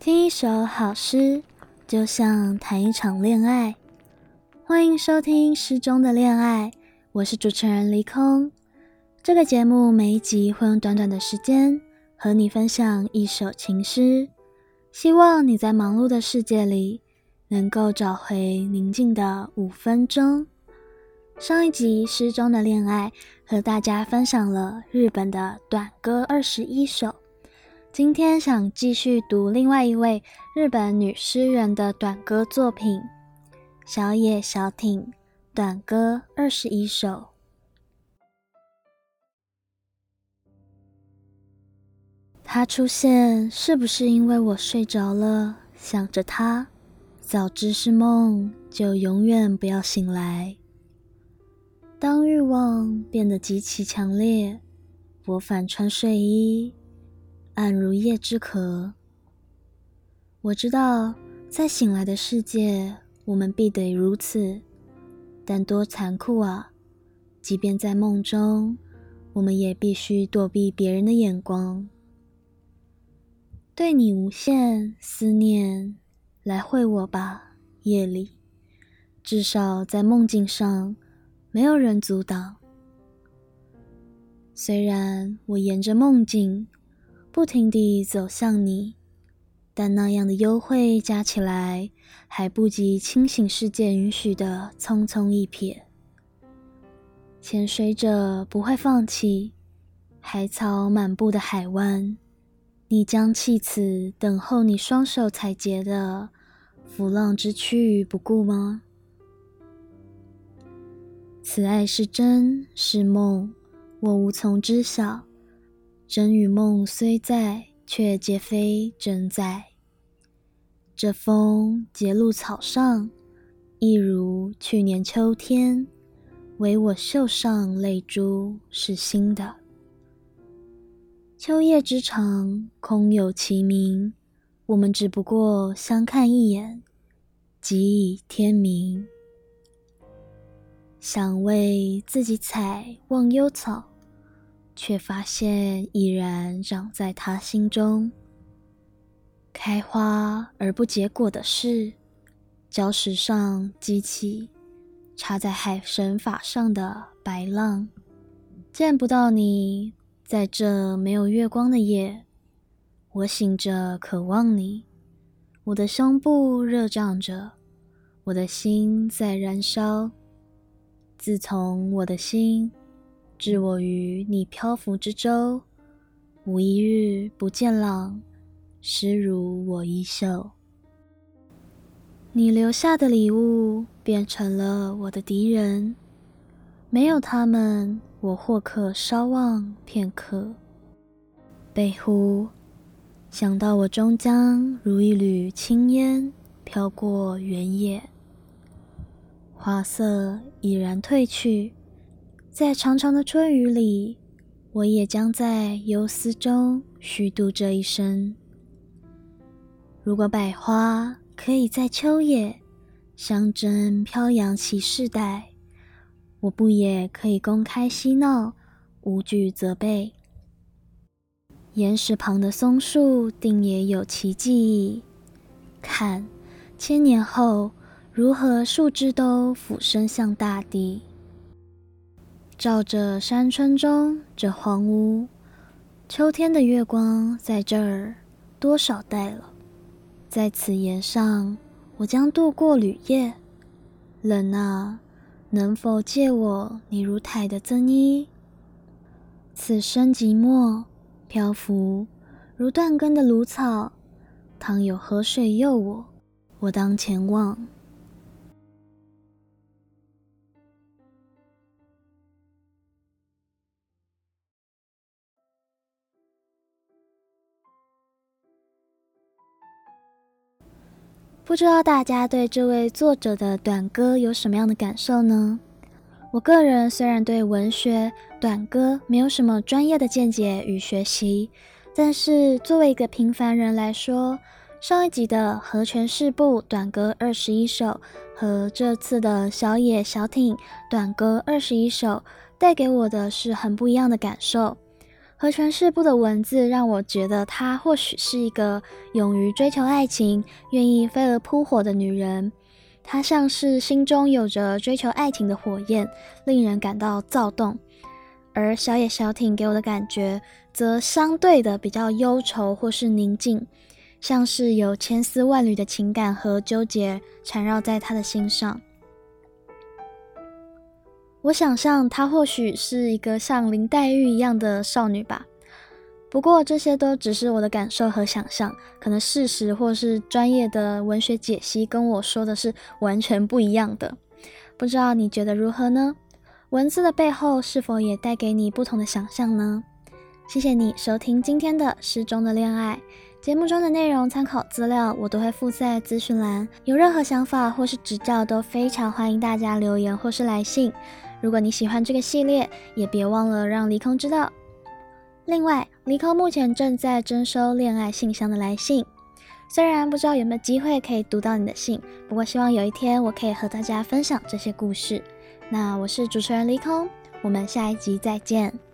听一首好诗，就像谈一场恋爱。欢迎收听《诗中的恋爱》，我是主持人离空。这个节目每一集会用短短的时间和你分享一首情诗，希望你在忙碌的世界里能够找回宁静的五分钟。上一集《诗中的恋爱》和大家分享了日本的短歌二十一首。今天想继续读另外一位日本女诗人的短歌作品《小野小町短歌二十一首》。他出现是不是因为我睡着了，想着他，早知是梦，就永远不要醒来。当欲望变得极其强烈，我反穿睡衣。暗如夜之壳。我知道，在醒来的世界，我们必得如此，但多残酷啊！即便在梦中，我们也必须躲避别人的眼光。对你无限思念，来会我吧，夜里。至少在梦境上，没有人阻挡。虽然我沿着梦境。不停地走向你，但那样的幽会加起来，还不及清醒世界允许的匆匆一瞥。潜水者不会放弃，海草满布的海湾，你将弃此等候你双手采撷的浮浪之躯不顾吗？此爱是真是梦，我无从知晓。真与梦虽在，却皆非真在。这风结露草上，一如去年秋天，唯我袖上泪珠是新的。秋夜之长，空有其名，我们只不过相看一眼，即已天明。想为自己采忘忧草。却发现已然长在他心中。开花而不结果的事，礁石上激起插在海神法上的白浪。见不到你，在这没有月光的夜，我醒着渴望你。我的胸部热胀着，我的心在燃烧。自从我的心。置我于你漂浮之舟，无一日不见浪，湿如我衣袖。你留下的礼物变成了我的敌人，没有他们，我或可稍忘片刻。北湖，想到我终将如一缕青烟飘过原野，花色已然褪去。在长长的春雨里，我也将在忧思中虚度这一生。如果百花可以在秋夜相争飘扬其世代，我不也可以公开嬉闹，无惧责备？岩石旁的松树定也有其记忆，看千年后如何树枝都俯身向大地。照着山村中这荒芜，秋天的月光在这儿多少代了？在此岩上，我将度过旅夜。冷啊，能否借我你如苔的增衣？此生寂寞漂浮，如断根的芦草。倘有河水诱我，我当前往。不知道大家对这位作者的短歌有什么样的感受呢？我个人虽然对文学短歌没有什么专业的见解与学习，但是作为一个平凡人来说，上一集的和泉氏部短歌二十一首和这次的小野小町短歌二十一首，带给我的是很不一样的感受。和诠释部的文字让我觉得她或许是一个勇于追求爱情、愿意飞蛾扑火的女人。她像是心中有着追求爱情的火焰，令人感到躁动。而小野小町给我的感觉，则相对的比较忧愁或是宁静，像是有千丝万缕的情感和纠结缠绕在她的心上。我想象她或许是一个像林黛玉一样的少女吧，不过这些都只是我的感受和想象，可能事实或是专业的文学解析跟我说的是完全不一样的。不知道你觉得如何呢？文字的背后是否也带给你不同的想象呢？谢谢你收听今天的《失踪的恋爱》节目中的内容，参考资料我都会附在资讯栏。有任何想法或是指教，都非常欢迎大家留言或是来信。如果你喜欢这个系列，也别忘了让离空知道。另外，离空目前正在征收恋爱信箱的来信，虽然不知道有没有机会可以读到你的信，不过希望有一天我可以和大家分享这些故事。那我是主持人离空，我们下一集再见。